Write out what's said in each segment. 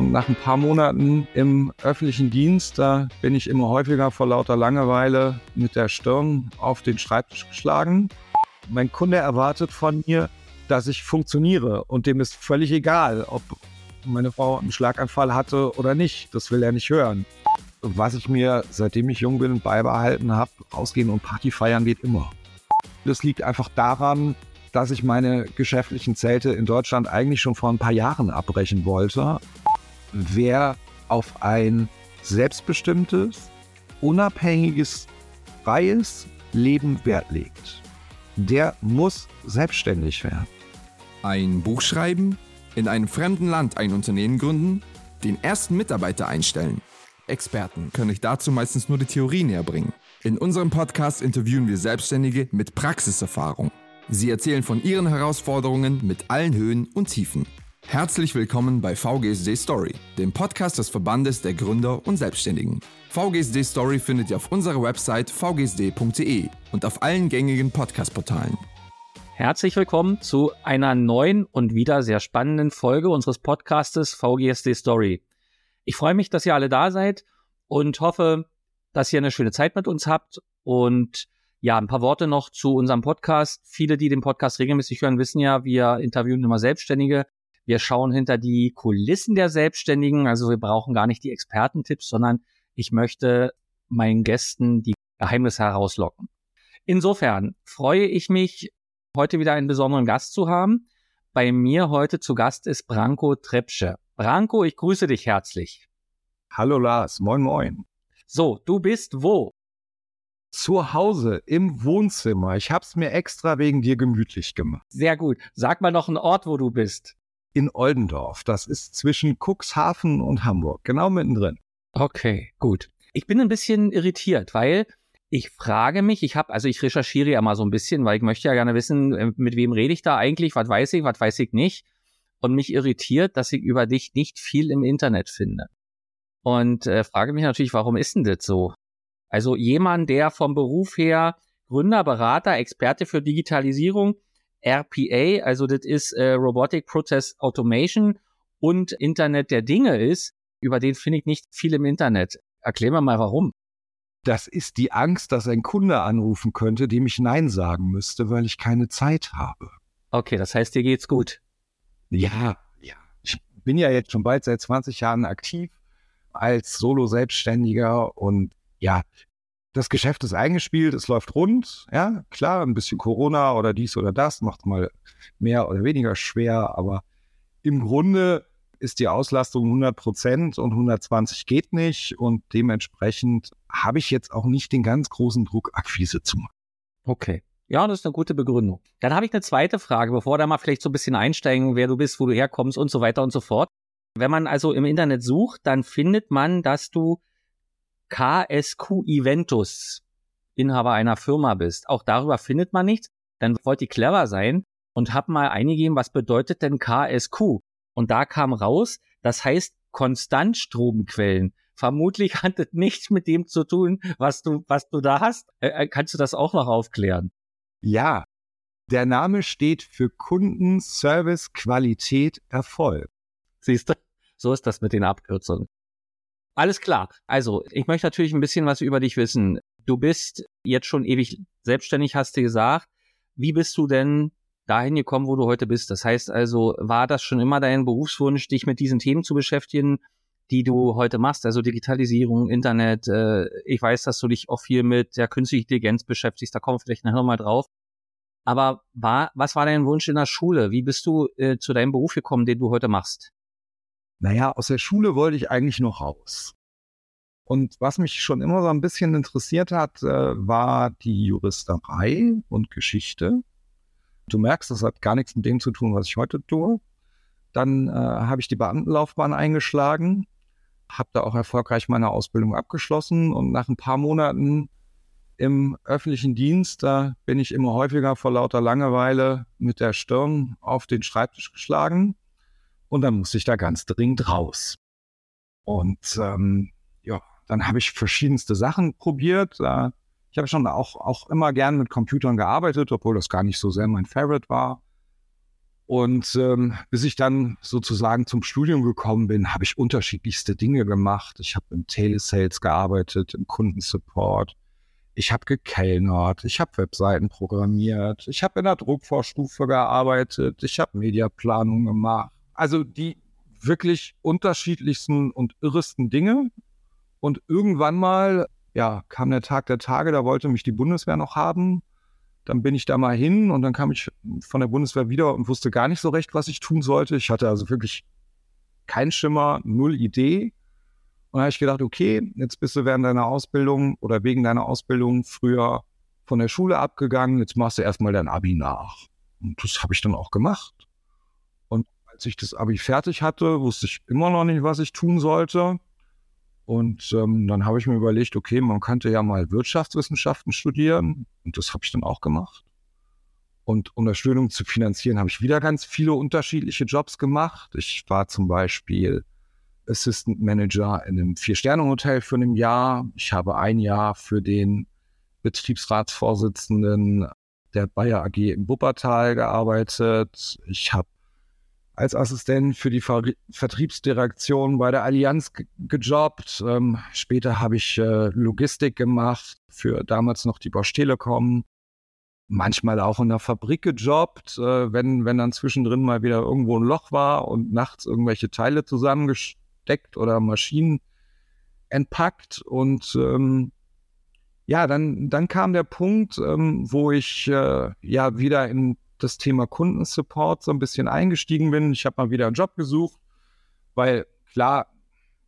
Und nach ein paar Monaten im öffentlichen Dienst, da bin ich immer häufiger vor lauter Langeweile mit der Stirn auf den Schreibtisch geschlagen. Mein Kunde erwartet von mir, dass ich funktioniere und dem ist völlig egal, ob meine Frau einen Schlaganfall hatte oder nicht. Das will er nicht hören. Was ich mir, seitdem ich jung bin, beibehalten habe, rausgehen und Party feiern geht immer. Das liegt einfach daran, dass ich meine geschäftlichen Zelte in Deutschland eigentlich schon vor ein paar Jahren abbrechen wollte. Wer auf ein selbstbestimmtes, unabhängiges, freies Leben Wert legt, der muss selbstständig werden. Ein Buch schreiben, in einem fremden Land ein Unternehmen gründen, den ersten Mitarbeiter einstellen. Experten können euch dazu meistens nur die Theorie näher bringen. In unserem Podcast interviewen wir Selbstständige mit Praxiserfahrung. Sie erzählen von ihren Herausforderungen mit allen Höhen und Tiefen. Herzlich willkommen bei VGSD Story, dem Podcast des Verbandes der Gründer und Selbstständigen. VGSD Story findet ihr auf unserer Website vgsd.de und auf allen gängigen Podcast-Portalen. Herzlich willkommen zu einer neuen und wieder sehr spannenden Folge unseres Podcastes VGSD Story. Ich freue mich, dass ihr alle da seid und hoffe, dass ihr eine schöne Zeit mit uns habt und ja, ein paar Worte noch zu unserem Podcast. Viele, die den Podcast regelmäßig hören, wissen ja, wir interviewen immer Selbstständige. Wir schauen hinter die Kulissen der Selbstständigen. Also wir brauchen gar nicht die Expertentipps, sondern ich möchte meinen Gästen die Geheimnisse herauslocken. Insofern freue ich mich, heute wieder einen besonderen Gast zu haben. Bei mir heute zu Gast ist Branko Trepsche. Branko, ich grüße dich herzlich. Hallo Lars, moin moin. So, du bist wo? zu Hause im Wohnzimmer. Ich habe es mir extra wegen dir gemütlich gemacht. Sehr gut. Sag mal noch einen Ort, wo du bist. In Oldendorf. Das ist zwischen Cuxhaven und Hamburg. Genau mittendrin. Okay, gut. Ich bin ein bisschen irritiert, weil ich frage mich, ich habe, also ich recherchiere ja mal so ein bisschen, weil ich möchte ja gerne wissen, äh, mit wem rede ich da eigentlich, was weiß ich, was weiß ich nicht. Und mich irritiert, dass ich über dich nicht viel im Internet finde. Und äh, frage mich natürlich, warum ist denn das so? Also jemand, der vom Beruf her Gründer, Berater, Experte für Digitalisierung, RPA, also das ist äh, Robotic Process Automation und Internet der Dinge ist, über den finde ich nicht viel im Internet. Erklär mir mal warum. Das ist die Angst, dass ein Kunde anrufen könnte, dem ich Nein sagen müsste, weil ich keine Zeit habe. Okay, das heißt, dir geht's gut. Ja, ja. Ich bin ja jetzt schon bald seit 20 Jahren aktiv als Solo-Selbstständiger und ja, das Geschäft ist eingespielt, es läuft rund, ja, klar, ein bisschen Corona oder dies oder das macht mal mehr oder weniger schwer, aber im Grunde ist die Auslastung 100 Prozent und 120 geht nicht und dementsprechend habe ich jetzt auch nicht den ganz großen Druck, Akquise zu machen. Okay. Ja, das ist eine gute Begründung. Dann habe ich eine zweite Frage, bevor da mal vielleicht so ein bisschen einsteigen, wer du bist, wo du herkommst und so weiter und so fort. Wenn man also im Internet sucht, dann findet man, dass du KSQ Eventus Inhaber einer Firma bist. Auch darüber findet man nichts. Dann wollte ich clever sein und hab mal eingegeben, was bedeutet denn KSQ? Und da kam raus, das heißt Konstantstromquellen. Vermutlich hat es nichts mit dem zu tun, was du, was du da hast. Äh, kannst du das auch noch aufklären? Ja, der Name steht für Kunden, Service, Qualität, Erfolg. Siehst du, so ist das mit den Abkürzungen. Alles klar. Also, ich möchte natürlich ein bisschen was über dich wissen. Du bist jetzt schon ewig selbstständig, hast du gesagt. Wie bist du denn dahin gekommen, wo du heute bist? Das heißt also, war das schon immer dein Berufswunsch, dich mit diesen Themen zu beschäftigen, die du heute machst? Also Digitalisierung, Internet. Äh, ich weiß, dass du dich auch viel mit der künstlichen Intelligenz beschäftigst. Da kommen wir vielleicht nachher nochmal drauf. Aber war, was war dein Wunsch in der Schule? Wie bist du äh, zu deinem Beruf gekommen, den du heute machst? Naja, aus der Schule wollte ich eigentlich noch raus. Und was mich schon immer so ein bisschen interessiert hat, äh, war die Juristerei und Geschichte. Du merkst, das hat gar nichts mit dem zu tun, was ich heute tue. Dann äh, habe ich die Beamtenlaufbahn eingeschlagen, habe da auch erfolgreich meine Ausbildung abgeschlossen und nach ein paar Monaten im öffentlichen Dienst, da bin ich immer häufiger vor lauter Langeweile mit der Stirn auf den Schreibtisch geschlagen und dann musste ich da ganz dringend raus. Und ähm, ja, dann habe ich verschiedenste Sachen probiert. Äh, ich habe schon auch, auch immer gern mit Computern gearbeitet, obwohl das gar nicht so sehr mein Favorite war. Und ähm, bis ich dann sozusagen zum Studium gekommen bin, habe ich unterschiedlichste Dinge gemacht. Ich habe im Telesales gearbeitet, im Kundensupport. Ich habe gekellnert, ich habe Webseiten programmiert, ich habe in der Druckvorstufe gearbeitet, ich habe Mediaplanung gemacht. Also die wirklich unterschiedlichsten und irresten Dinge. Und irgendwann mal, ja, kam der Tag der Tage, da wollte mich die Bundeswehr noch haben. Dann bin ich da mal hin und dann kam ich von der Bundeswehr wieder und wusste gar nicht so recht, was ich tun sollte. Ich hatte also wirklich keinen Schimmer, null Idee. Und da habe ich gedacht, okay, jetzt bist du während deiner Ausbildung oder wegen deiner Ausbildung früher von der Schule abgegangen, jetzt machst du erstmal dein Abi nach. Und das habe ich dann auch gemacht. Als ich das Abi fertig hatte, wusste ich immer noch nicht, was ich tun sollte. Und ähm, dann habe ich mir überlegt, okay, man könnte ja mal Wirtschaftswissenschaften studieren. Und das habe ich dann auch gemacht. Und um das Studium zu finanzieren, habe ich wieder ganz viele unterschiedliche Jobs gemacht. Ich war zum Beispiel Assistant Manager in einem Vier-Sterne-Hotel für ein Jahr. Ich habe ein Jahr für den Betriebsratsvorsitzenden der Bayer AG in Wuppertal gearbeitet. Ich habe als Assistent für die Ver Vertriebsdirektion bei der Allianz gejobbt. Ähm, später habe ich äh, Logistik gemacht für damals noch die Bosch Telekom. Manchmal auch in der Fabrik gejobbt, äh, wenn, wenn dann zwischendrin mal wieder irgendwo ein Loch war und nachts irgendwelche Teile zusammengesteckt oder Maschinen entpackt. Und ähm, ja, dann, dann kam der Punkt, ähm, wo ich äh, ja wieder in das Thema Kundensupport so ein bisschen eingestiegen bin. Ich habe mal wieder einen Job gesucht, weil klar,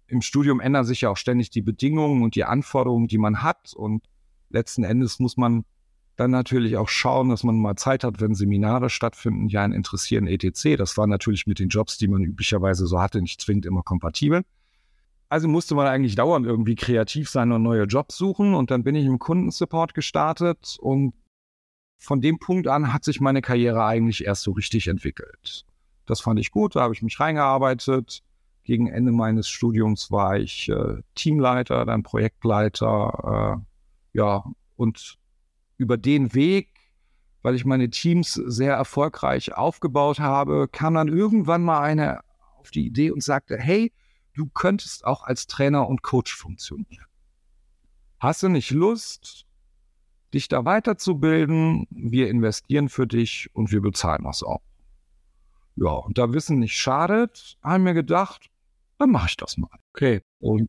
im Studium ändern sich ja auch ständig die Bedingungen und die Anforderungen, die man hat. Und letzten Endes muss man dann natürlich auch schauen, dass man mal Zeit hat, wenn Seminare stattfinden, die einen interessieren, etc. Das war natürlich mit den Jobs, die man üblicherweise so hatte, nicht zwingend immer kompatibel. Also musste man eigentlich dauernd irgendwie kreativ sein und neue Jobs suchen. Und dann bin ich im Kundensupport gestartet und von dem Punkt an hat sich meine Karriere eigentlich erst so richtig entwickelt. Das fand ich gut, da habe ich mich reingearbeitet. Gegen Ende meines Studiums war ich äh, Teamleiter, dann Projektleiter. Äh, ja, und über den Weg, weil ich meine Teams sehr erfolgreich aufgebaut habe, kam dann irgendwann mal einer auf die Idee und sagte, hey, du könntest auch als Trainer und Coach funktionieren. Hast du nicht Lust, dich da weiterzubilden. Wir investieren für dich und wir bezahlen das auch. Ja, und da Wissen nicht schadet, haben wir gedacht, dann mache ich das mal. Okay. Und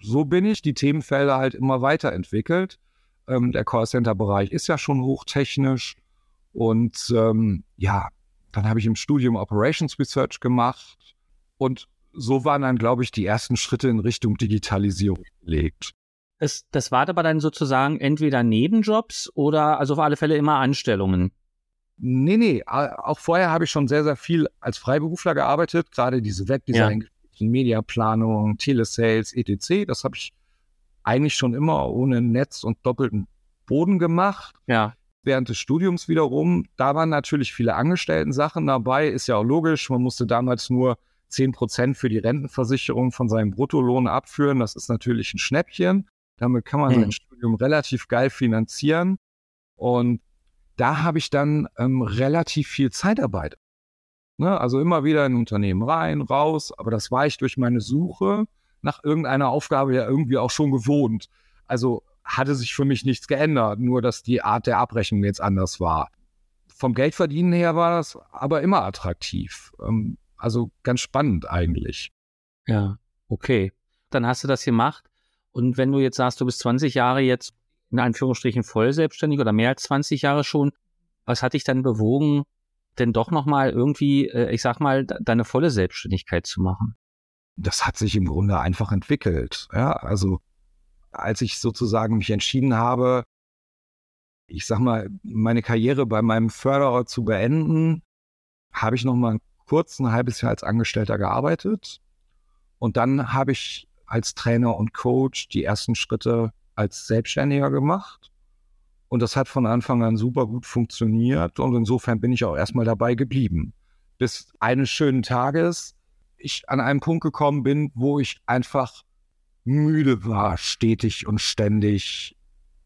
so bin ich die Themenfelder halt immer weiterentwickelt. Ähm, der Callcenter-Bereich ist ja schon hochtechnisch. Und ähm, ja, dann habe ich im Studium Operations Research gemacht. Und so waren dann, glaube ich, die ersten Schritte in Richtung Digitalisierung gelegt. Das, das war aber dann sozusagen entweder Nebenjobs oder also auf alle Fälle immer Anstellungen. Nee, nee, auch vorher habe ich schon sehr, sehr viel als Freiberufler gearbeitet, gerade diese Webdesign, ja. Mediaplanung, Telesales, etc. Das habe ich eigentlich schon immer ohne Netz und doppelten Boden gemacht. Ja. Während des Studiums wiederum, da waren natürlich viele Angestellten-Sachen dabei, ist ja auch logisch. Man musste damals nur 10 Prozent für die Rentenversicherung von seinem Bruttolohn abführen. Das ist natürlich ein Schnäppchen. Damit kann man mhm. sein Studium relativ geil finanzieren. Und da habe ich dann ähm, relativ viel Zeitarbeit. Ne? Also immer wieder in ein Unternehmen rein, raus. Aber das war ich durch meine Suche nach irgendeiner Aufgabe ja irgendwie auch schon gewohnt. Also hatte sich für mich nichts geändert, nur dass die Art der Abrechnung jetzt anders war. Vom Geldverdienen her war das aber immer attraktiv. Ähm, also ganz spannend eigentlich. Ja, okay. Dann hast du das gemacht. Und wenn du jetzt sagst, du bist 20 Jahre jetzt in Anführungsstrichen voll selbstständig oder mehr als 20 Jahre schon, was hat dich dann bewogen, denn doch nochmal irgendwie, äh, ich sag mal, deine volle Selbstständigkeit zu machen? Das hat sich im Grunde einfach entwickelt. Ja, also als ich sozusagen mich entschieden habe, ich sag mal, meine Karriere bei meinem Förderer zu beenden, habe ich nochmal kurz ein halbes Jahr als Angestellter gearbeitet. Und dann habe ich als Trainer und Coach die ersten Schritte als Selbstständiger gemacht. Und das hat von Anfang an super gut funktioniert. Und insofern bin ich auch erstmal dabei geblieben. Bis eines schönen Tages ich an einen Punkt gekommen bin, wo ich einfach müde war, stetig und ständig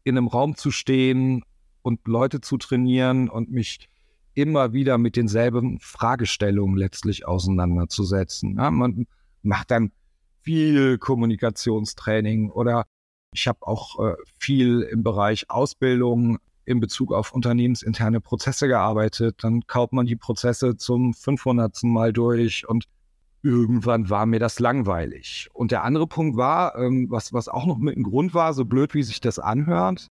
in einem Raum zu stehen und Leute zu trainieren und mich immer wieder mit denselben Fragestellungen letztlich auseinanderzusetzen. Ja, man macht dann viel Kommunikationstraining oder ich habe auch äh, viel im Bereich Ausbildung in Bezug auf unternehmensinterne Prozesse gearbeitet. Dann kaut man die Prozesse zum 500. Mal durch und irgendwann war mir das langweilig. Und der andere Punkt war, ähm, was, was auch noch mit dem Grund war, so blöd wie sich das anhört,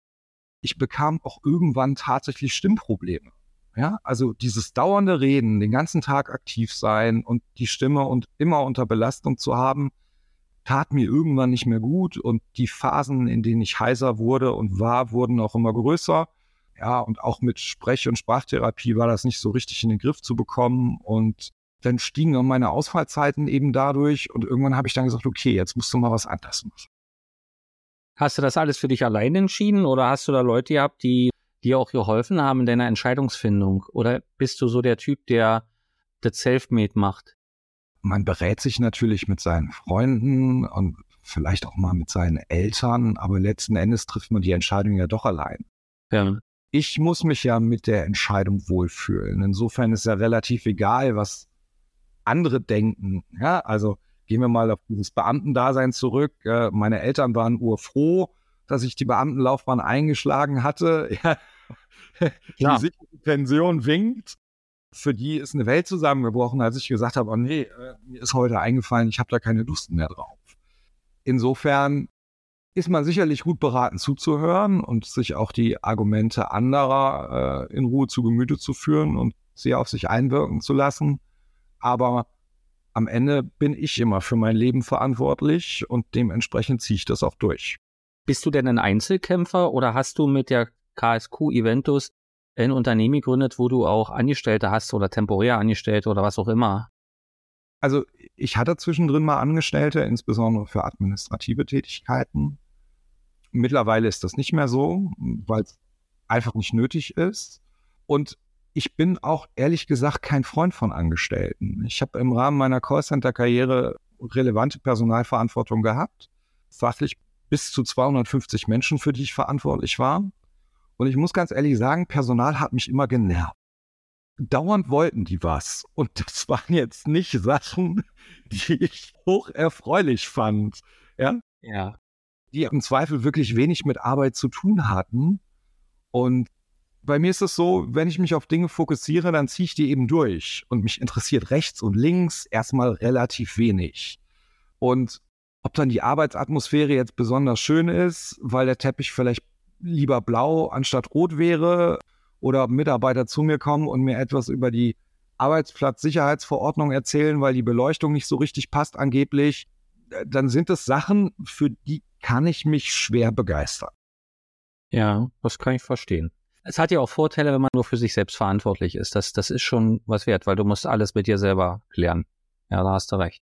ich bekam auch irgendwann tatsächlich Stimmprobleme. Ja, also dieses dauernde Reden, den ganzen Tag aktiv sein und die Stimme und immer unter Belastung zu haben, tat mir irgendwann nicht mehr gut und die Phasen, in denen ich heiser wurde und war, wurden auch immer größer. Ja, und auch mit Sprech- und Sprachtherapie war das nicht so richtig in den Griff zu bekommen und dann stiegen auch meine Ausfallzeiten eben dadurch und irgendwann habe ich dann gesagt, okay, jetzt musst du mal was anderes machen. Hast du das alles für dich allein entschieden oder hast du da Leute gehabt, die dir auch geholfen haben in deiner Entscheidungsfindung? Oder bist du so der Typ, der das Selfmade macht? Man berät sich natürlich mit seinen Freunden und vielleicht auch mal mit seinen Eltern, aber letzten Endes trifft man die Entscheidung ja doch allein. Ja. Ich muss mich ja mit der Entscheidung wohlfühlen. Insofern ist ja relativ egal, was andere denken. Ja, also gehen wir mal auf dieses Beamtendasein zurück. Äh, meine Eltern waren urfroh, dass ich die Beamtenlaufbahn eingeschlagen hatte. Ja, die Pension winkt. Für die ist eine Welt zusammengebrochen, als ich gesagt habe, oh nee, äh, mir ist heute eingefallen, ich habe da keine Lust mehr drauf. Insofern ist man sicherlich gut beraten zuzuhören und sich auch die Argumente anderer äh, in Ruhe zu Gemüte zu führen und sie auf sich einwirken zu lassen. Aber am Ende bin ich immer für mein Leben verantwortlich und dementsprechend ziehe ich das auch durch. Bist du denn ein Einzelkämpfer oder hast du mit der KSQ Eventus ein Unternehmen gegründet, wo du auch Angestellte hast oder temporär Angestellte oder was auch immer? Also ich hatte zwischendrin mal Angestellte, insbesondere für administrative Tätigkeiten. Mittlerweile ist das nicht mehr so, weil es einfach nicht nötig ist. Und ich bin auch ehrlich gesagt kein Freund von Angestellten. Ich habe im Rahmen meiner Callcenter-Karriere relevante Personalverantwortung gehabt, fachlich bis zu 250 Menschen, für die ich verantwortlich war. Und ich muss ganz ehrlich sagen, Personal hat mich immer genervt. Dauernd wollten die was. Und das waren jetzt nicht Sachen, die ich hoch erfreulich fand. Ja. Ja. Die im Zweifel wirklich wenig mit Arbeit zu tun hatten. Und bei mir ist es so, wenn ich mich auf Dinge fokussiere, dann ziehe ich die eben durch. Und mich interessiert rechts und links erstmal relativ wenig. Und ob dann die Arbeitsatmosphäre jetzt besonders schön ist, weil der Teppich vielleicht lieber blau anstatt rot wäre oder Mitarbeiter zu mir kommen und mir etwas über die Arbeitsplatzsicherheitsverordnung erzählen, weil die Beleuchtung nicht so richtig passt angeblich, äh, dann sind es Sachen, für die kann ich mich schwer begeistern. Ja, das kann ich verstehen. Es hat ja auch Vorteile, wenn man nur für sich selbst verantwortlich ist. Das, das ist schon was wert, weil du musst alles mit dir selber klären. Ja, da hast du recht.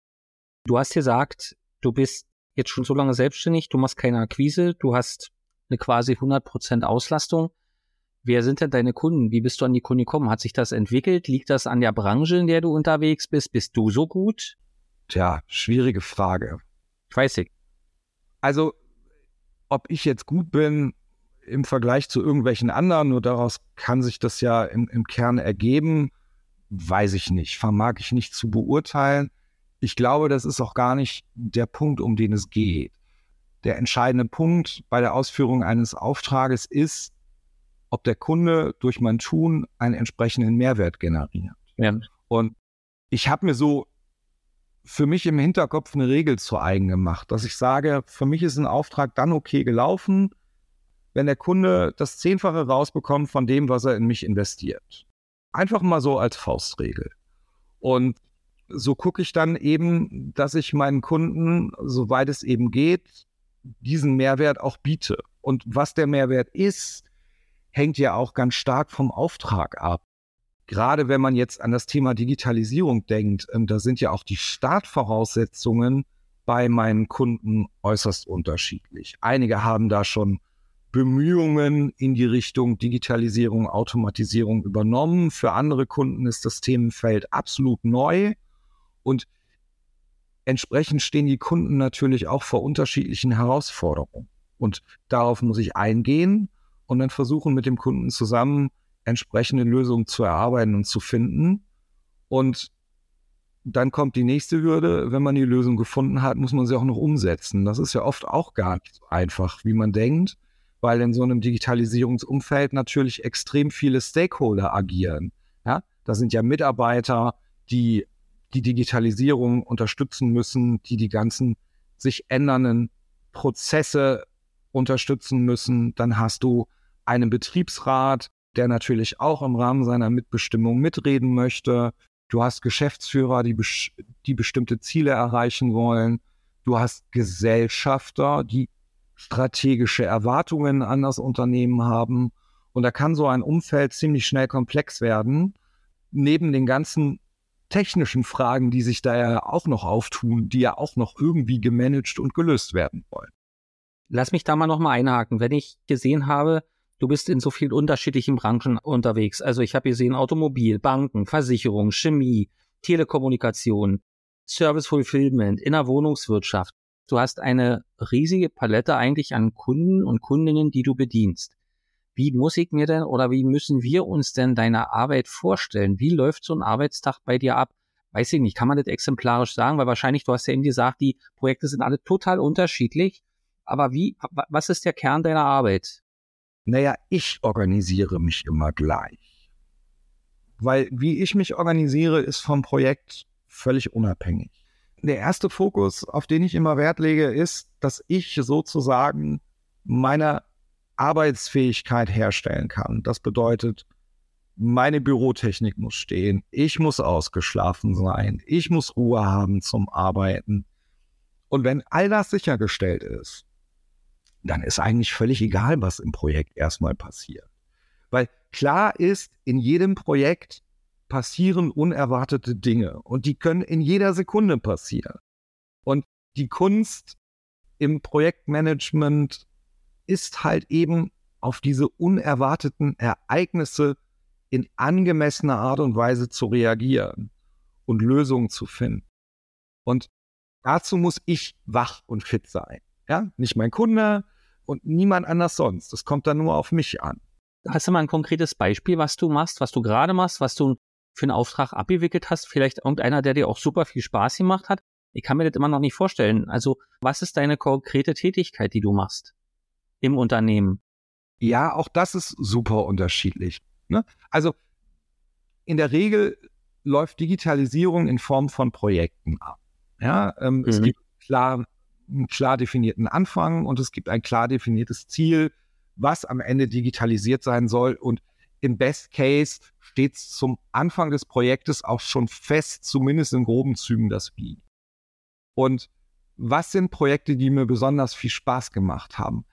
Du hast gesagt, du bist jetzt schon so lange selbstständig, du machst keine Akquise, du hast eine quasi 100% Auslastung. Wer sind denn deine Kunden? Wie bist du an die Kunden gekommen? Hat sich das entwickelt? Liegt das an der Branche, in der du unterwegs bist? Bist du so gut? Tja, schwierige Frage. Ich weiß nicht. Also, ob ich jetzt gut bin im Vergleich zu irgendwelchen anderen, nur daraus kann sich das ja im, im Kern ergeben, weiß ich nicht, vermag ich nicht zu beurteilen. Ich glaube, das ist auch gar nicht der Punkt, um den es geht. Der entscheidende Punkt bei der Ausführung eines Auftrages ist, ob der Kunde durch mein Tun einen entsprechenden Mehrwert generiert. Ja. Und ich habe mir so für mich im Hinterkopf eine Regel zu eigen gemacht, dass ich sage, für mich ist ein Auftrag dann okay gelaufen, wenn der Kunde das Zehnfache rausbekommt von dem, was er in mich investiert. Einfach mal so als Faustregel. Und so gucke ich dann eben, dass ich meinen Kunden, soweit es eben geht, diesen Mehrwert auch biete. Und was der Mehrwert ist, hängt ja auch ganz stark vom Auftrag ab. Gerade wenn man jetzt an das Thema Digitalisierung denkt, ähm, da sind ja auch die Startvoraussetzungen bei meinen Kunden äußerst unterschiedlich. Einige haben da schon Bemühungen in die Richtung Digitalisierung, Automatisierung übernommen. Für andere Kunden ist das Themenfeld absolut neu. Und entsprechend stehen die Kunden natürlich auch vor unterschiedlichen Herausforderungen. Und darauf muss ich eingehen und dann versuchen mit dem Kunden zusammen entsprechende Lösungen zu erarbeiten und zu finden. Und dann kommt die nächste Hürde. Wenn man die Lösung gefunden hat, muss man sie auch noch umsetzen. Das ist ja oft auch gar nicht so einfach, wie man denkt, weil in so einem Digitalisierungsumfeld natürlich extrem viele Stakeholder agieren. Ja, da sind ja Mitarbeiter, die die Digitalisierung unterstützen müssen, die die ganzen sich ändernden Prozesse unterstützen müssen. Dann hast du einen Betriebsrat, der natürlich auch im Rahmen seiner Mitbestimmung mitreden möchte. Du hast Geschäftsführer, die, die bestimmte Ziele erreichen wollen. Du hast Gesellschafter, die strategische Erwartungen an das Unternehmen haben. Und da kann so ein Umfeld ziemlich schnell komplex werden. Neben den ganzen technischen Fragen, die sich da ja auch noch auftun, die ja auch noch irgendwie gemanagt und gelöst werden wollen. Lass mich da mal nochmal einhaken. Wenn ich gesehen habe, du bist in so vielen unterschiedlichen Branchen unterwegs. Also ich habe gesehen Automobil, Banken, Versicherung, Chemie, Telekommunikation, Service Fulfillment, in der Wohnungswirtschaft. Du hast eine riesige Palette eigentlich an Kunden und Kundinnen, die du bedienst. Wie muss ich mir denn oder wie müssen wir uns denn deine Arbeit vorstellen? Wie läuft so ein Arbeitstag bei dir ab? Weiß ich nicht, kann man das exemplarisch sagen, weil wahrscheinlich, du hast ja eben gesagt, die Projekte sind alle total unterschiedlich. Aber wie, was ist der Kern deiner Arbeit? Naja, ich organisiere mich immer gleich. Weil wie ich mich organisiere, ist vom Projekt völlig unabhängig. Der erste Fokus, auf den ich immer Wert lege, ist, dass ich sozusagen meine Arbeitsfähigkeit herstellen kann. Das bedeutet, meine Bürotechnik muss stehen, ich muss ausgeschlafen sein, ich muss Ruhe haben zum Arbeiten. Und wenn all das sichergestellt ist, dann ist eigentlich völlig egal, was im Projekt erstmal passiert. Weil klar ist, in jedem Projekt passieren unerwartete Dinge und die können in jeder Sekunde passieren. Und die Kunst im Projektmanagement ist halt eben auf diese unerwarteten Ereignisse in angemessener Art und Weise zu reagieren und Lösungen zu finden. Und dazu muss ich wach und fit sein. Ja, nicht mein Kunde und niemand anders sonst. Das kommt dann nur auf mich an. Hast du mal ein konkretes Beispiel, was du machst, was du gerade machst, was du für einen Auftrag abgewickelt hast? Vielleicht irgendeiner, der dir auch super viel Spaß gemacht hat? Ich kann mir das immer noch nicht vorstellen. Also, was ist deine konkrete Tätigkeit, die du machst im Unternehmen? Ja, auch das ist super unterschiedlich. Ne? Also, in der Regel läuft Digitalisierung in Form von Projekten ab. Ja, ähm, mhm. es gibt klar einen klar definierten Anfang und es gibt ein klar definiertes Ziel, was am Ende digitalisiert sein soll. Und im Best Case steht zum Anfang des Projektes auch schon fest, zumindest in groben Zügen, das Wie. Und was sind Projekte, die mir besonders viel Spaß gemacht haben?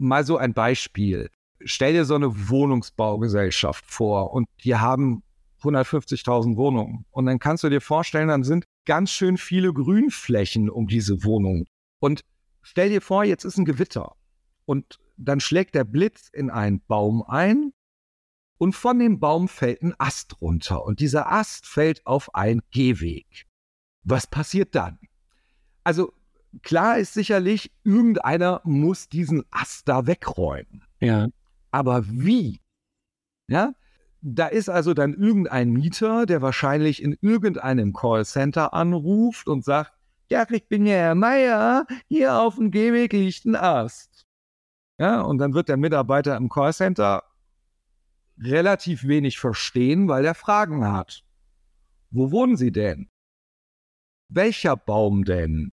Mal so ein Beispiel. Stell dir so eine Wohnungsbaugesellschaft vor und die haben 150.000 Wohnungen. Und dann kannst du dir vorstellen, dann sind ganz schön viele Grünflächen um diese Wohnung. Und stell dir vor, jetzt ist ein Gewitter und dann schlägt der Blitz in einen Baum ein und von dem Baum fällt ein Ast runter und dieser Ast fällt auf einen Gehweg. Was passiert dann? Also klar ist sicherlich, irgendeiner muss diesen Ast da wegräumen. Ja. Aber wie? Ja, da ist also dann irgendein Mieter, der wahrscheinlich in irgendeinem Callcenter anruft und sagt, ja, ich bin ja Herr Meier, hier auf dem Gehweg liegt ein Ast. Ja, und dann wird der Mitarbeiter im Callcenter relativ wenig verstehen, weil er Fragen hat. Wo wohnen Sie denn? Welcher Baum denn?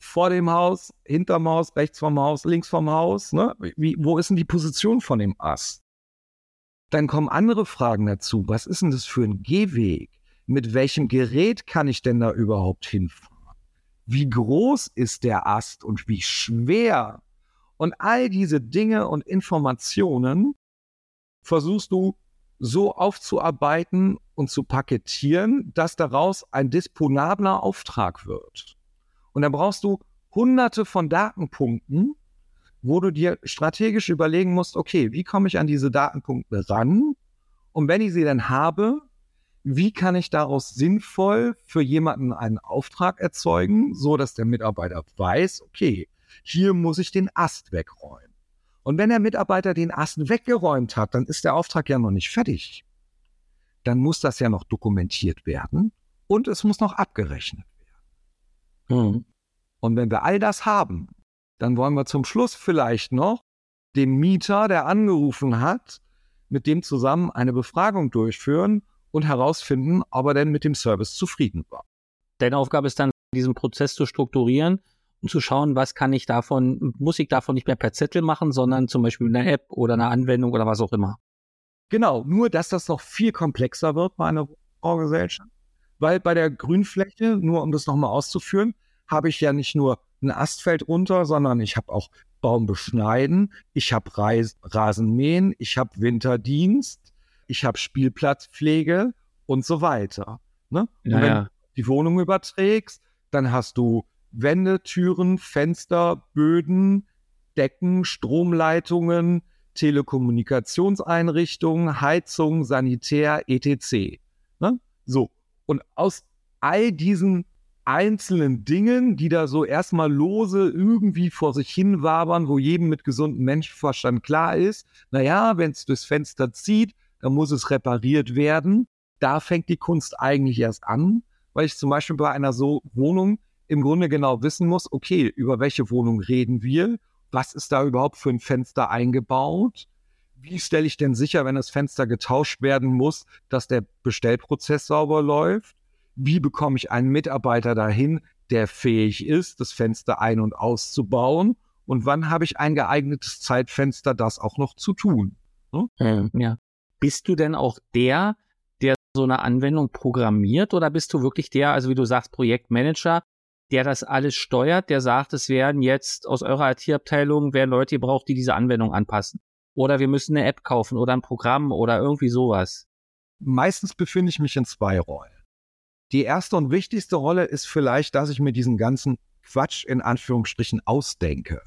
Vor dem Haus, hinterm Haus, rechts vom Haus, links vom Haus? Ne? Wie, wo ist denn die Position von dem Ast? Dann kommen andere Fragen dazu. Was ist denn das für ein Gehweg? mit welchem Gerät kann ich denn da überhaupt hinfahren? Wie groß ist der Ast und wie schwer? Und all diese Dinge und Informationen versuchst du so aufzuarbeiten und zu paketieren, dass daraus ein disponabler Auftrag wird. Und dann brauchst du hunderte von Datenpunkten, wo du dir strategisch überlegen musst, okay, wie komme ich an diese Datenpunkte ran? Und wenn ich sie dann habe, wie kann ich daraus sinnvoll für jemanden einen Auftrag erzeugen, so dass der Mitarbeiter weiß, okay, hier muss ich den Ast wegräumen. Und wenn der Mitarbeiter den Ast weggeräumt hat, dann ist der Auftrag ja noch nicht fertig. Dann muss das ja noch dokumentiert werden und es muss noch abgerechnet. Mhm. Und wenn wir all das haben, dann wollen wir zum Schluss vielleicht noch den Mieter, der angerufen hat, mit dem zusammen eine Befragung durchführen und herausfinden, ob er denn mit dem Service zufrieden war. Deine Aufgabe ist dann, diesen Prozess zu strukturieren und zu schauen, was kann ich davon, muss ich davon nicht mehr per Zettel machen, sondern zum Beispiel eine App oder eine Anwendung oder was auch immer. Genau, nur dass das noch viel komplexer wird bei einer Baugesellschaft. Weil bei der Grünfläche, nur um das nochmal auszuführen, habe ich ja nicht nur ein Astfeld runter, sondern ich habe auch Baum beschneiden, ich habe Rasenmähen, ich habe Winterdienst, ich habe Spielplatzpflege und so weiter. Ne? Ja, und wenn ja. du die Wohnung überträgst, dann hast du Wände, Türen, Fenster, Böden, Decken, Stromleitungen, Telekommunikationseinrichtungen, Heizung, Sanitär, etc. Ne? So. Und aus all diesen einzelnen Dingen, die da so erstmal lose irgendwie vor sich hin wabern, wo jedem mit gesundem Menschenverstand klar ist, naja, wenn es durchs Fenster zieht, dann muss es repariert werden. Da fängt die Kunst eigentlich erst an, weil ich zum Beispiel bei einer so Wohnung im Grunde genau wissen muss, okay, über welche Wohnung reden wir? Was ist da überhaupt für ein Fenster eingebaut? Wie stelle ich denn sicher, wenn das Fenster getauscht werden muss, dass der Bestellprozess sauber läuft? wie bekomme ich einen Mitarbeiter dahin, der fähig ist, das Fenster ein- und auszubauen und wann habe ich ein geeignetes Zeitfenster, das auch noch zu tun. Hm? Ja. Bist du denn auch der, der so eine Anwendung programmiert oder bist du wirklich der, also wie du sagst, Projektmanager, der das alles steuert, der sagt, es werden jetzt aus eurer IT-Abteilung werden Leute gebraucht, die diese Anwendung anpassen. Oder wir müssen eine App kaufen oder ein Programm oder irgendwie sowas. Meistens befinde ich mich in zwei Rollen. Die erste und wichtigste Rolle ist vielleicht, dass ich mir diesen ganzen Quatsch in Anführungsstrichen ausdenke.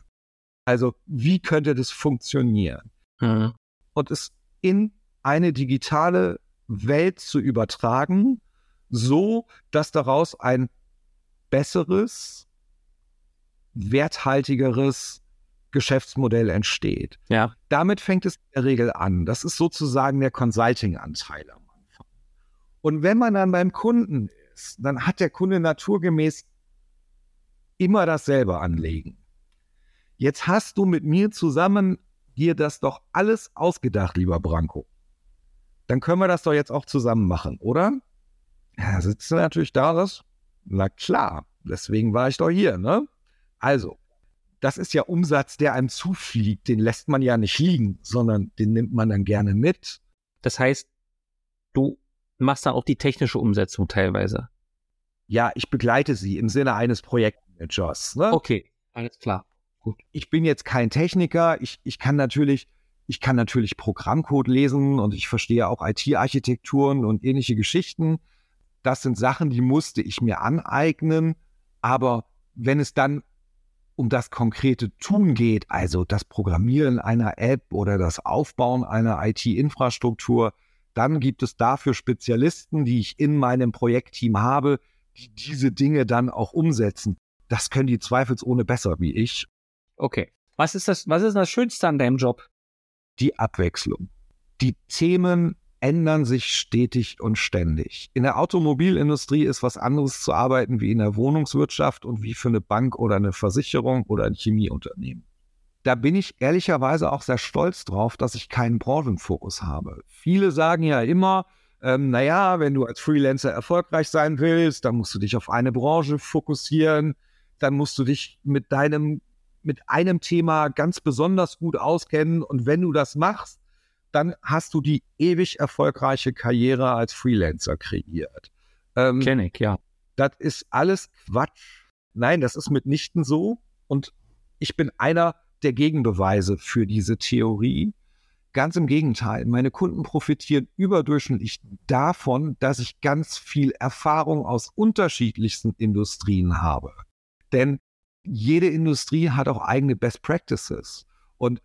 Also wie könnte das funktionieren? Mhm. Und es in eine digitale Welt zu übertragen, so dass daraus ein besseres, werthaltigeres Geschäftsmodell entsteht. Ja. Damit fängt es in der Regel an. Das ist sozusagen der Consulting-Anteil am und wenn man dann beim Kunden ist, dann hat der Kunde naturgemäß immer dasselbe Anlegen. Jetzt hast du mit mir zusammen dir das doch alles ausgedacht, lieber Branko. Dann können wir das doch jetzt auch zusammen machen, oder? Ja, sitzt du natürlich da, das? Na klar, deswegen war ich doch hier, ne? Also, das ist ja Umsatz, der einem zufliegt. Den lässt man ja nicht liegen, sondern den nimmt man dann gerne mit. Das heißt, du machst dann auch die technische Umsetzung teilweise. Ja, ich begleite sie im Sinne eines Projektmanagers. Ne? Okay, alles klar. Gut. Ich bin jetzt kein Techniker. Ich, ich kann natürlich, ich kann natürlich Programmcode lesen und ich verstehe auch IT-Architekturen und ähnliche Geschichten. Das sind Sachen, die musste ich mir aneignen. Aber wenn es dann um das konkrete Tun geht, also das Programmieren einer App oder das Aufbauen einer IT-Infrastruktur, dann gibt es dafür Spezialisten, die ich in meinem Projektteam habe, die diese Dinge dann auch umsetzen. Das können die zweifelsohne besser wie ich. Okay. Was ist das, was ist das Schönste an deinem Job? Die Abwechslung. Die Themen ändern sich stetig und ständig. In der Automobilindustrie ist was anderes zu arbeiten wie in der Wohnungswirtschaft und wie für eine Bank oder eine Versicherung oder ein Chemieunternehmen da bin ich ehrlicherweise auch sehr stolz drauf, dass ich keinen Branchenfokus habe. Viele sagen ja immer, ähm, naja, wenn du als Freelancer erfolgreich sein willst, dann musst du dich auf eine Branche fokussieren, dann musst du dich mit deinem, mit einem Thema ganz besonders gut auskennen und wenn du das machst, dann hast du die ewig erfolgreiche Karriere als Freelancer kreiert. Ähm, Kenn ich, ja. Das ist alles Quatsch. Nein, das ist mitnichten so. Und ich bin einer der Gegenbeweise für diese Theorie. Ganz im Gegenteil, meine Kunden profitieren überdurchschnittlich davon, dass ich ganz viel Erfahrung aus unterschiedlichsten Industrien habe. Denn jede Industrie hat auch eigene Best Practices. Und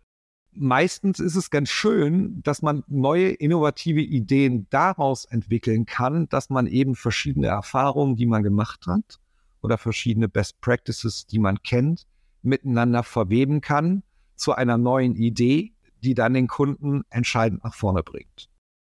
meistens ist es ganz schön, dass man neue innovative Ideen daraus entwickeln kann, dass man eben verschiedene Erfahrungen, die man gemacht hat, oder verschiedene Best Practices, die man kennt, miteinander verweben kann, zu einer neuen Idee, die dann den Kunden entscheidend nach vorne bringt.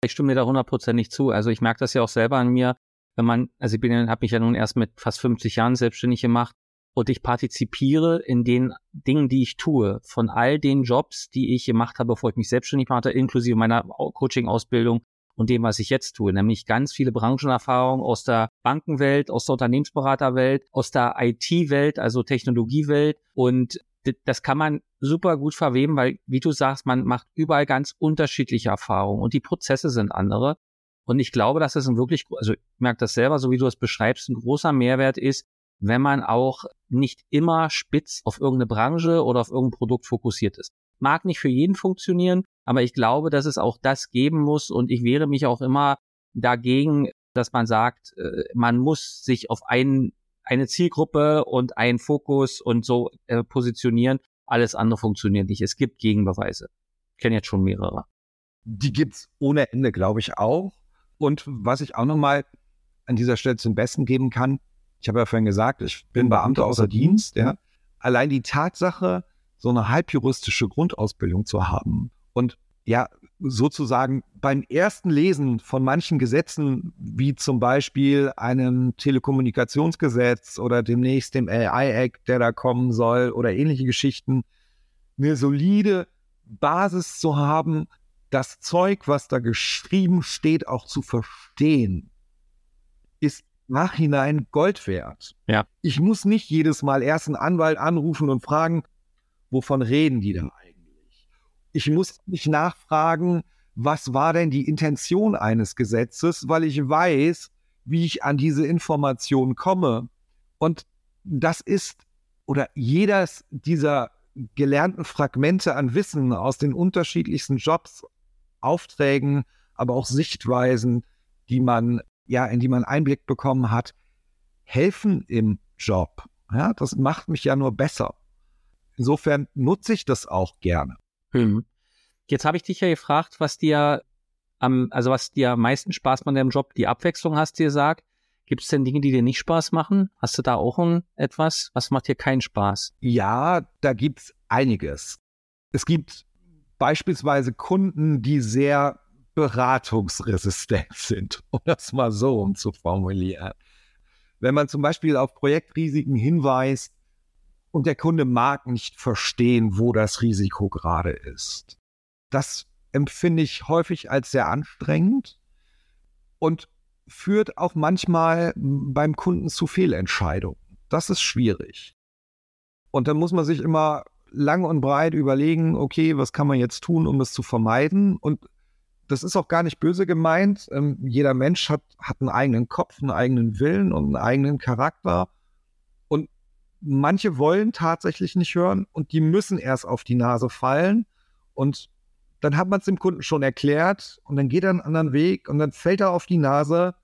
Ich stimme dir da hundertprozentig zu. Also ich merke das ja auch selber an mir, wenn man, also ich bin, habe mich ja nun erst mit fast 50 Jahren selbstständig gemacht und ich partizipiere in den Dingen, die ich tue, von all den Jobs, die ich gemacht habe, bevor ich mich selbstständig machte, inklusive meiner Coaching-Ausbildung und dem, was ich jetzt tue, nämlich ganz viele Branchenerfahrungen aus der Bankenwelt, aus der Unternehmensberaterwelt, aus der IT-Welt, also Technologiewelt. Und das kann man super gut verweben, weil, wie du sagst, man macht überall ganz unterschiedliche Erfahrungen und die Prozesse sind andere. Und ich glaube, dass es ein wirklich, also ich merke das selber, so wie du es beschreibst, ein großer Mehrwert ist, wenn man auch nicht immer spitz auf irgendeine Branche oder auf irgendein Produkt fokussiert ist. Mag nicht für jeden funktionieren, aber ich glaube, dass es auch das geben muss und ich wehre mich auch immer dagegen, dass man sagt, äh, man muss sich auf einen, eine Zielgruppe und einen Fokus und so äh, positionieren. Alles andere funktioniert nicht. Es gibt Gegenbeweise. Ich kenne jetzt schon mehrere. Die gibt's ohne Ende, glaube ich, auch. Und was ich auch nochmal an dieser Stelle zum Besten geben kann, ich habe ja vorhin gesagt, ich bin Beamter außer Dienst, ja. Allein die Tatsache, so eine halbjuristische Grundausbildung zu haben und ja, sozusagen beim ersten Lesen von manchen Gesetzen, wie zum Beispiel einem Telekommunikationsgesetz oder demnächst dem AI-Act, der da kommen soll oder ähnliche Geschichten, eine solide Basis zu haben, das Zeug, was da geschrieben steht, auch zu verstehen, ist Nachhinein Gold wert. Ja. Ich muss nicht jedes Mal erst einen Anwalt anrufen und fragen, wovon reden die da eigentlich? Ich muss nicht nachfragen, was war denn die Intention eines Gesetzes, weil ich weiß, wie ich an diese Information komme. Und das ist, oder jedes dieser gelernten Fragmente an Wissen aus den unterschiedlichsten Jobs, Aufträgen, aber auch Sichtweisen, die man, ja, in die man Einblick bekommen hat, helfen im Job. Ja, das macht mich ja nur besser. Insofern nutze ich das auch gerne. Hm. Jetzt habe ich dich ja gefragt, was dir am, also was dir am meisten Spaß macht deinem Job, die Abwechslung hast du gesagt. Gibt es denn Dinge, die dir nicht Spaß machen? Hast du da auch ein, etwas? Was macht dir keinen Spaß? Ja, da gibt es einiges. Es gibt beispielsweise Kunden, die sehr beratungsresistent sind, um das mal so umzuformulieren. Wenn man zum Beispiel auf Projektrisiken hinweist, und der Kunde mag nicht verstehen, wo das Risiko gerade ist. Das empfinde ich häufig als sehr anstrengend und führt auch manchmal beim Kunden zu Fehlentscheidungen. Das ist schwierig. Und dann muss man sich immer lang und breit überlegen, okay, was kann man jetzt tun, um das zu vermeiden? Und das ist auch gar nicht böse gemeint. Ähm, jeder Mensch hat, hat einen eigenen Kopf, einen eigenen Willen und einen eigenen Charakter manche wollen tatsächlich nicht hören und die müssen erst auf die Nase fallen. Und dann hat man es dem Kunden schon erklärt und dann geht er einen anderen Weg und dann fällt er auf die Nase.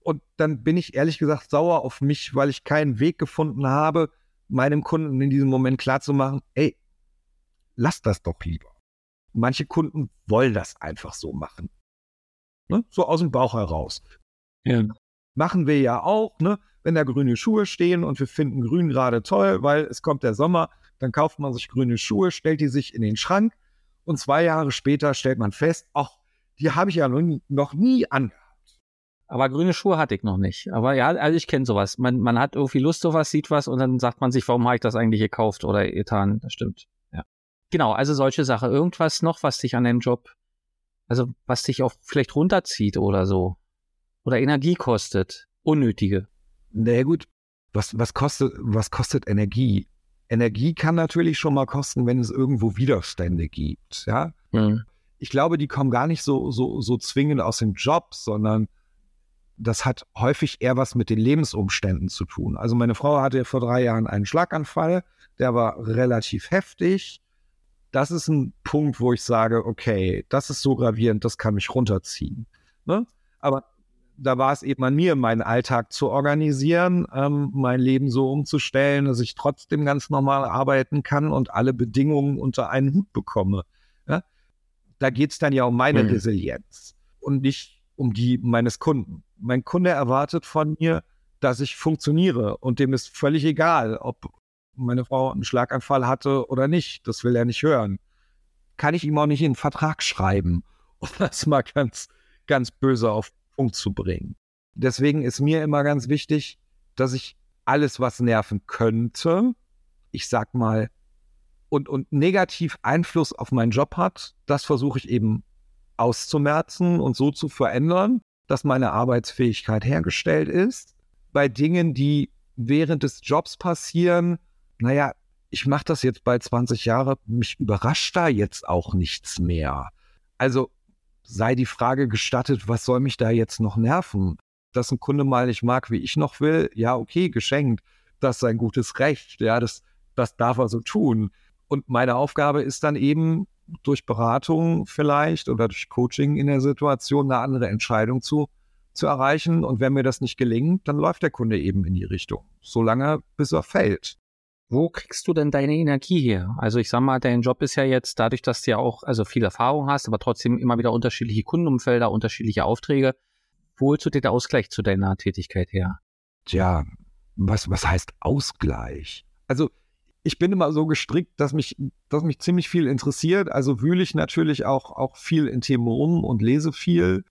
Und dann bin ich ehrlich gesagt sauer auf mich, weil ich keinen Weg gefunden habe, meinem Kunden in diesem Moment klarzumachen, ey, lass das doch lieber. Manche Kunden wollen das einfach so machen. Ne? So aus dem Bauch heraus. Ja. Machen wir ja auch, ne? wenn da grüne Schuhe stehen und wir finden grün gerade toll, weil es kommt der Sommer, dann kauft man sich grüne Schuhe, stellt die sich in den Schrank und zwei Jahre später stellt man fest, ach, die habe ich ja noch nie angehabt. Aber grüne Schuhe hatte ich noch nicht. Aber ja, also ich kenne sowas. Man, man hat irgendwie Lust auf was, sieht was und dann sagt man sich, warum habe ich das eigentlich gekauft oder getan? Das stimmt. Genau, also solche Sache. Irgendwas noch, was dich an deinem Job, also was dich auch vielleicht runterzieht oder so. Oder Energie kostet. Unnötige. Naja gut, was, was, kostet, was kostet Energie? Energie kann natürlich schon mal kosten, wenn es irgendwo Widerstände gibt. Ja? Mhm. Ich glaube, die kommen gar nicht so, so, so zwingend aus dem Job, sondern das hat häufig eher was mit den Lebensumständen zu tun. Also meine Frau hatte vor drei Jahren einen Schlaganfall, der war relativ heftig. Das ist ein Punkt, wo ich sage, okay, das ist so gravierend, das kann mich runterziehen. Ne? Aber da war es eben an mir, meinen Alltag zu organisieren, ähm, mein Leben so umzustellen, dass ich trotzdem ganz normal arbeiten kann und alle Bedingungen unter einen Hut bekomme. Ja? Da geht es dann ja um meine mhm. Resilienz und nicht um die meines Kunden. Mein Kunde erwartet von mir, dass ich funktioniere und dem ist völlig egal, ob meine Frau einen Schlaganfall hatte oder nicht. Das will er nicht hören. Kann ich ihm auch nicht in einen Vertrag schreiben, um das mal ganz, ganz böse auf den Punkt zu bringen. Deswegen ist mir immer ganz wichtig, dass ich alles, was nerven könnte, ich sag mal, und, und negativ Einfluss auf meinen Job hat, das versuche ich eben auszumerzen und so zu verändern, dass meine Arbeitsfähigkeit hergestellt ist. Bei Dingen, die während des Jobs passieren, naja, ich mache das jetzt bei 20 Jahre, mich überrascht da jetzt auch nichts mehr. Also sei die Frage gestattet, was soll mich da jetzt noch nerven? Dass ein Kunde mal nicht mag, wie ich noch will, ja, okay, geschenkt. Das ist sein gutes Recht. Ja, das, das darf er so tun. Und meine Aufgabe ist dann eben, durch Beratung vielleicht oder durch Coaching in der Situation eine andere Entscheidung zu, zu erreichen. Und wenn mir das nicht gelingt, dann läuft der Kunde eben in die Richtung. Solange bis er fällt. Wo kriegst du denn deine Energie her? Also ich sag mal, dein Job ist ja jetzt dadurch, dass du ja auch also viel Erfahrung hast, aber trotzdem immer wieder unterschiedliche Kundenumfelder, unterschiedliche Aufträge. Wo holst du dir den Ausgleich zu deiner Tätigkeit her? Tja, was, was heißt Ausgleich? Also ich bin immer so gestrickt, dass mich, dass mich ziemlich viel interessiert. Also wühle ich natürlich auch, auch viel in Themen rum und lese viel.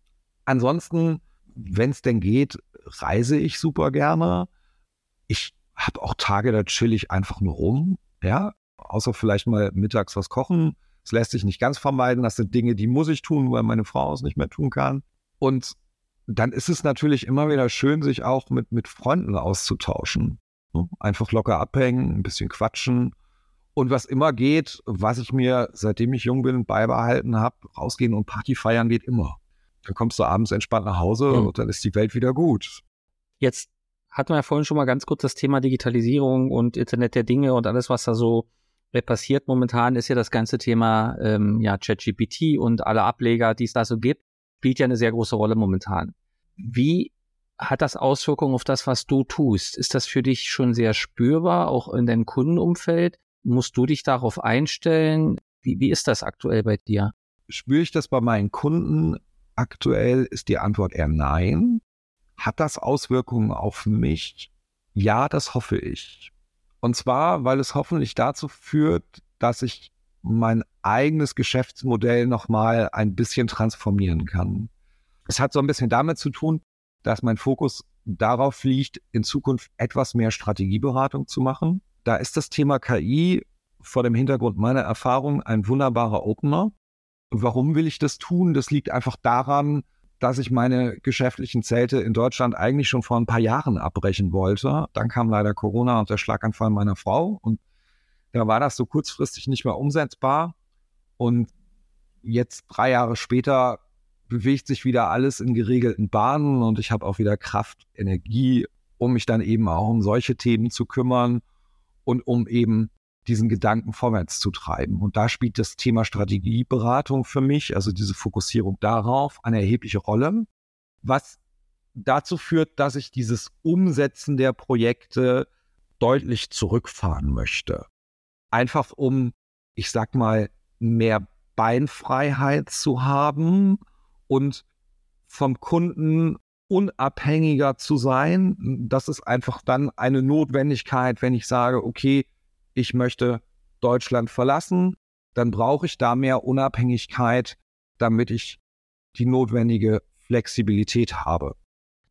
Ansonsten, wenn es denn geht, reise ich super gerne. Ich habe auch Tage, da chill ich einfach nur rum. Ja, außer vielleicht mal mittags was kochen. Das lässt sich nicht ganz vermeiden. Das sind Dinge, die muss ich tun, weil meine Frau es nicht mehr tun kann. Und dann ist es natürlich immer wieder schön, sich auch mit, mit Freunden auszutauschen. Ne? Einfach locker abhängen, ein bisschen quatschen. Und was immer geht, was ich mir, seitdem ich jung bin, beibehalten habe, rausgehen und Party feiern geht immer. Dann kommst du abends entspannt nach Hause mhm. und dann ist die Welt wieder gut. Jetzt hatten wir ja vorhin schon mal ganz kurz das Thema Digitalisierung und Internet der Dinge und alles, was da so passiert momentan, ist ja das ganze Thema ähm, ja, ChatGPT und alle Ableger, die es da so gibt, spielt ja eine sehr große Rolle momentan. Wie hat das Auswirkungen auf das, was du tust? Ist das für dich schon sehr spürbar, auch in deinem Kundenumfeld? Musst du dich darauf einstellen? Wie, wie ist das aktuell bei dir? Spüre ich das bei meinen Kunden? Aktuell ist die Antwort eher nein. Hat das Auswirkungen auf mich? Ja, das hoffe ich. Und zwar, weil es hoffentlich dazu führt, dass ich mein eigenes Geschäftsmodell nochmal ein bisschen transformieren kann. Es hat so ein bisschen damit zu tun, dass mein Fokus darauf liegt, in Zukunft etwas mehr Strategieberatung zu machen. Da ist das Thema KI vor dem Hintergrund meiner Erfahrung ein wunderbarer Opener. Warum will ich das tun? Das liegt einfach daran, dass ich meine geschäftlichen Zelte in Deutschland eigentlich schon vor ein paar Jahren abbrechen wollte. Dann kam leider Corona und der Schlaganfall meiner Frau und da war das so kurzfristig nicht mehr umsetzbar. Und jetzt drei Jahre später bewegt sich wieder alles in geregelten Bahnen und ich habe auch wieder Kraft, Energie, um mich dann eben auch um solche Themen zu kümmern und um eben diesen Gedanken vorwärts zu treiben. Und da spielt das Thema Strategieberatung für mich, also diese Fokussierung darauf, eine erhebliche Rolle, was dazu führt, dass ich dieses Umsetzen der Projekte deutlich zurückfahren möchte. Einfach um, ich sag mal, mehr Beinfreiheit zu haben und vom Kunden unabhängiger zu sein. Das ist einfach dann eine Notwendigkeit, wenn ich sage, okay, ich möchte Deutschland verlassen, dann brauche ich da mehr Unabhängigkeit, damit ich die notwendige Flexibilität habe.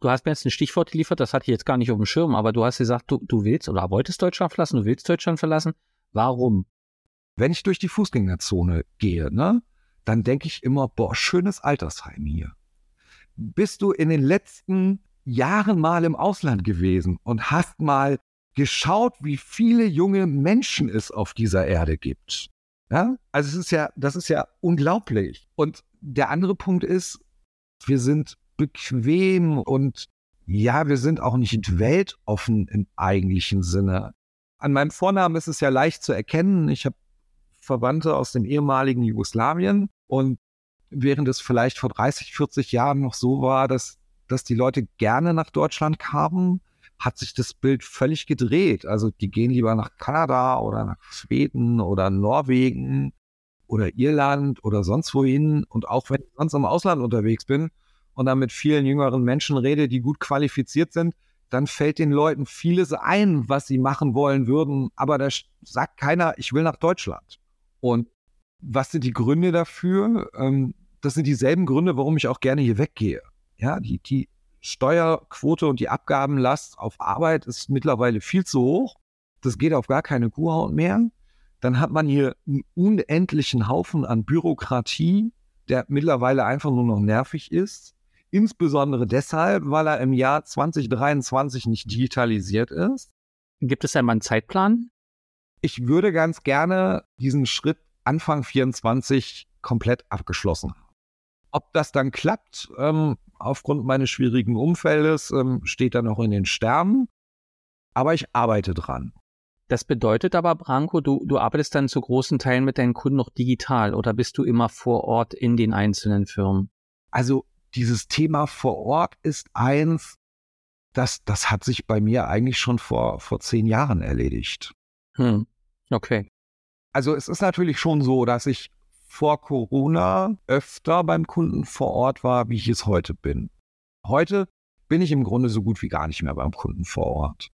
Du hast mir jetzt ein Stichwort geliefert, das hatte ich jetzt gar nicht auf dem Schirm, aber du hast gesagt, du, du willst oder wolltest Deutschland verlassen, du willst Deutschland verlassen. Warum? Wenn ich durch die Fußgängerzone gehe, ne, dann denke ich immer, boah, schönes Altersheim hier. Bist du in den letzten Jahren mal im Ausland gewesen und hast mal geschaut, wie viele junge Menschen es auf dieser Erde gibt? Ja? Also es ist ja, das ist ja unglaublich. Und der andere Punkt ist, wir sind bequem und ja, wir sind auch nicht weltoffen im eigentlichen Sinne. An meinem Vornamen ist es ja leicht zu erkennen. Ich habe Verwandte aus dem ehemaligen Jugoslawien. Und während es vielleicht vor 30, 40 Jahren noch so war, dass, dass die Leute gerne nach Deutschland kamen, hat sich das Bild völlig gedreht. Also die gehen lieber nach Kanada oder nach Schweden oder Norwegen oder Irland oder sonst wohin. Und auch wenn ich sonst im Ausland unterwegs bin und dann mit vielen jüngeren Menschen rede, die gut qualifiziert sind, dann fällt den Leuten vieles ein, was sie machen wollen würden, aber da sagt keiner, ich will nach Deutschland. Und was sind die Gründe dafür? Ähm, das sind dieselben Gründe, warum ich auch gerne hier weggehe. Ja, die, die Steuerquote und die Abgabenlast auf Arbeit ist mittlerweile viel zu hoch. Das geht auf gar keine Kuhhaut mehr. Dann hat man hier einen unendlichen Haufen an Bürokratie, der mittlerweile einfach nur noch nervig ist. Insbesondere deshalb, weil er im Jahr 2023 nicht digitalisiert ist. Gibt es einmal einen Zeitplan? Ich würde ganz gerne diesen Schritt Anfang 24 komplett abgeschlossen haben. Ob das dann klappt, ähm, aufgrund meines schwierigen Umfeldes, ähm, steht da noch in den Sternen. Aber ich arbeite dran. Das bedeutet aber, Branko, du, du arbeitest dann zu großen Teilen mit deinen Kunden noch digital oder bist du immer vor Ort in den einzelnen Firmen? Also dieses Thema vor Ort ist eins, das, das hat sich bei mir eigentlich schon vor, vor zehn Jahren erledigt. Hm. Okay. Also es ist natürlich schon so, dass ich vor Corona öfter beim Kunden vor Ort war, wie ich es heute bin. Heute bin ich im Grunde so gut wie gar nicht mehr beim Kunden vor Ort.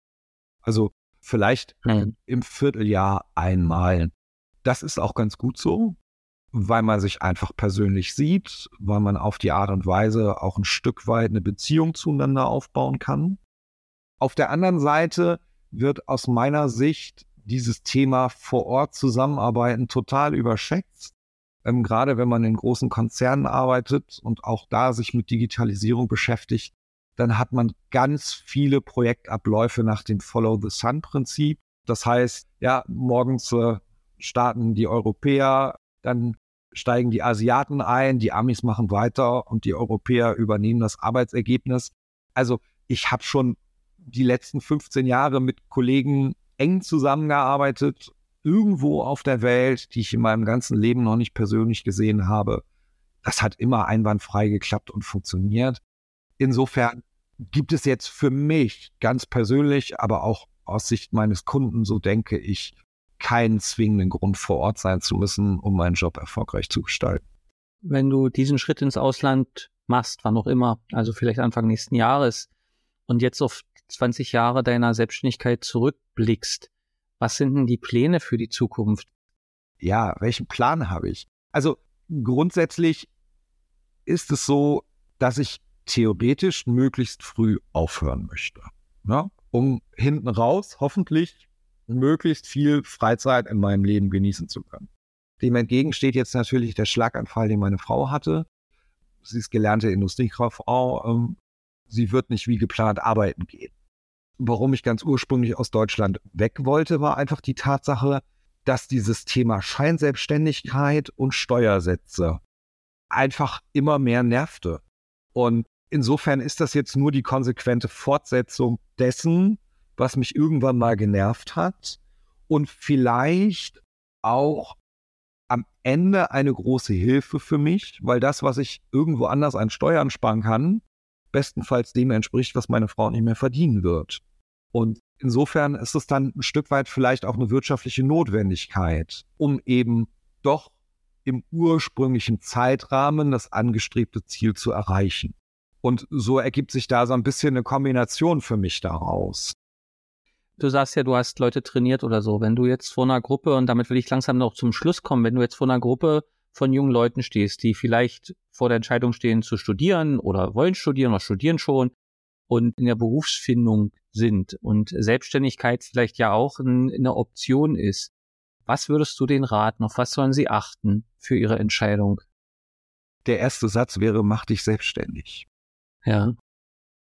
Also vielleicht hm. im Vierteljahr einmal. Das ist auch ganz gut so, weil man sich einfach persönlich sieht, weil man auf die Art und Weise auch ein Stück weit eine Beziehung zueinander aufbauen kann. Auf der anderen Seite wird aus meiner Sicht dieses Thema vor Ort zusammenarbeiten total überschätzt. Ähm, gerade wenn man in großen Konzernen arbeitet und auch da sich mit Digitalisierung beschäftigt, dann hat man ganz viele Projektabläufe nach dem Follow the Sun Prinzip. Das heißt, ja, morgens äh, starten die Europäer, dann steigen die Asiaten ein, die Amis machen weiter und die Europäer übernehmen das Arbeitsergebnis. Also ich habe schon die letzten 15 Jahre mit Kollegen eng zusammengearbeitet, irgendwo auf der Welt, die ich in meinem ganzen Leben noch nicht persönlich gesehen habe. Das hat immer einwandfrei geklappt und funktioniert. Insofern gibt es jetzt für mich ganz persönlich, aber auch aus Sicht meines Kunden, so denke ich, keinen zwingenden Grund vor Ort sein zu müssen, um meinen Job erfolgreich zu gestalten. Wenn du diesen Schritt ins Ausland machst, wann auch immer, also vielleicht Anfang nächsten Jahres, und jetzt auf 20 Jahre deiner Selbstständigkeit zurückblickst, was sind denn die Pläne für die Zukunft? Ja, welchen Plan habe ich? Also grundsätzlich ist es so, dass ich theoretisch möglichst früh aufhören möchte, ne? um hinten raus hoffentlich möglichst viel Freizeit in meinem Leben genießen zu können. Dem entgegen steht jetzt natürlich der Schlaganfall, den meine Frau hatte. Sie ist gelernte Industriekauffrau. Ähm, sie wird nicht wie geplant arbeiten gehen. Warum ich ganz ursprünglich aus Deutschland weg wollte, war einfach die Tatsache, dass dieses Thema Scheinselbstständigkeit und Steuersätze einfach immer mehr nervte. Und insofern ist das jetzt nur die konsequente Fortsetzung dessen, was mich irgendwann mal genervt hat und vielleicht auch am Ende eine große Hilfe für mich, weil das, was ich irgendwo anders an Steuern sparen kann, bestenfalls dem entspricht, was meine Frau nicht mehr verdienen wird. Und insofern ist es dann ein Stück weit vielleicht auch eine wirtschaftliche Notwendigkeit, um eben doch im ursprünglichen Zeitrahmen das angestrebte Ziel zu erreichen. Und so ergibt sich da so ein bisschen eine Kombination für mich daraus du sagst ja, du hast Leute trainiert oder so. Wenn du jetzt vor einer Gruppe, und damit will ich langsam noch zum Schluss kommen, wenn du jetzt vor einer Gruppe von jungen Leuten stehst, die vielleicht vor der Entscheidung stehen zu studieren oder wollen studieren oder studieren schon und in der Berufsfindung sind und Selbstständigkeit vielleicht ja auch eine Option ist, was würdest du denen raten? Auf was sollen sie achten für ihre Entscheidung? Der erste Satz wäre, mach dich selbstständig. Ja.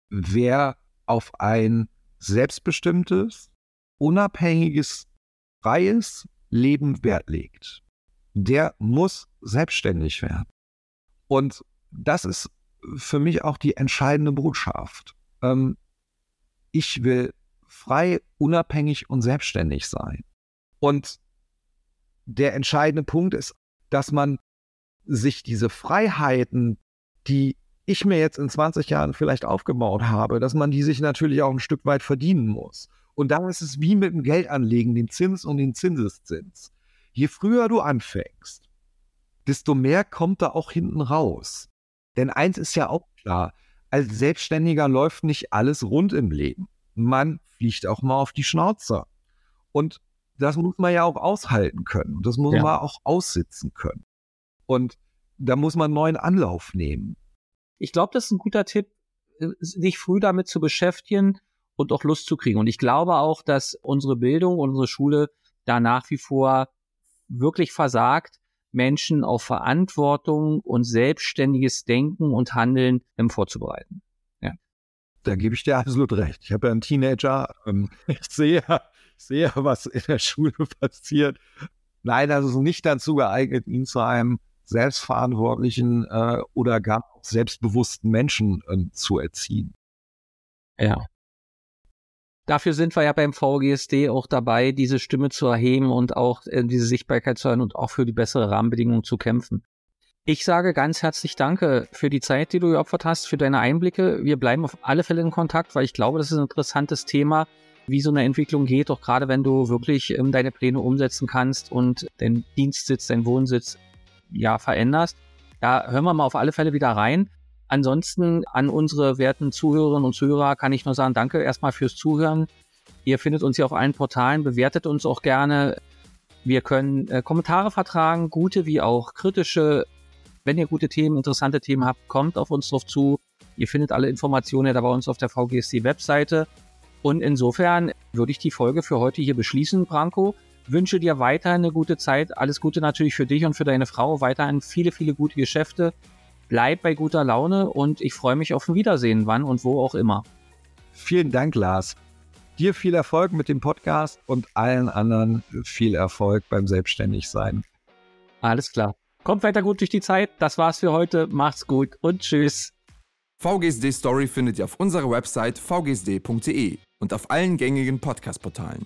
Wer auf ein selbstbestimmtes, unabhängiges, freies Leben Wert legt, der muss selbstständig werden. Und das ist für mich auch die entscheidende Botschaft. Ähm, ich will frei, unabhängig und selbstständig sein. Und der entscheidende Punkt ist, dass man sich diese Freiheiten, die ich mir jetzt in 20 Jahren vielleicht aufgebaut habe, dass man die sich natürlich auch ein Stück weit verdienen muss. Und da ist es wie mit dem Geldanlegen, den Zins und den Zinseszins. Je früher du anfängst, desto mehr kommt da auch hinten raus. Denn eins ist ja auch klar, als Selbstständiger läuft nicht alles rund im Leben. man fliegt auch mal auf die Schnauze. Und das muss man ja auch aushalten können. Das muss ja. man auch aussitzen können. Und da muss man einen neuen Anlauf nehmen. Ich glaube, das ist ein guter Tipp, äh, sich früh damit zu beschäftigen und auch Lust zu kriegen. Und ich glaube auch, dass unsere Bildung, unsere Schule da nach wie vor wirklich versagt, Menschen auf Verantwortung und selbstständiges Denken und Handeln vorzubereiten. Ja. Da gebe ich dir absolut recht. Ich habe ja einen Teenager. Ähm, ich sehe, ich sehe, was in der Schule passiert. Nein, das ist nicht dazu geeignet, ihn zu einem selbstverantwortlichen äh, oder gar selbstbewussten Menschen äh, zu erziehen. Ja. Dafür sind wir ja beim VGSD auch dabei, diese Stimme zu erheben und auch äh, diese Sichtbarkeit zu hören und auch für die bessere Rahmenbedingungen zu kämpfen. Ich sage ganz herzlich Danke für die Zeit, die du geopfert hast, für deine Einblicke. Wir bleiben auf alle Fälle in Kontakt, weil ich glaube, das ist ein interessantes Thema, wie so eine Entwicklung geht, auch gerade wenn du wirklich ähm, deine Pläne umsetzen kannst und deinen Dienstsitz, deinen Wohnsitz ja veränderst. Da hören wir mal auf alle Fälle wieder rein. Ansonsten an unsere werten Zuhörerinnen und Zuhörer kann ich nur sagen, danke erstmal fürs Zuhören. Ihr findet uns hier auf allen Portalen, bewertet uns auch gerne. Wir können äh, Kommentare vertragen, gute wie auch kritische. Wenn ihr gute Themen, interessante Themen habt, kommt auf uns drauf zu. Ihr findet alle Informationen ja da bei uns auf der VGSC-Webseite. Und insofern würde ich die Folge für heute hier beschließen, Branko. Wünsche dir weiterhin eine gute Zeit. Alles Gute natürlich für dich und für deine Frau. Weiterhin viele, viele gute Geschäfte bleib bei guter Laune und ich freue mich auf ein Wiedersehen, wann und wo auch immer. Vielen Dank, Lars. Dir viel Erfolg mit dem Podcast und allen anderen viel Erfolg beim Selbstständigsein. Alles klar. Kommt weiter gut durch die Zeit. Das war's für heute. Macht's gut und tschüss. VGSD Story findet ihr auf unserer Website vgsd.de und auf allen gängigen Podcast-Portalen.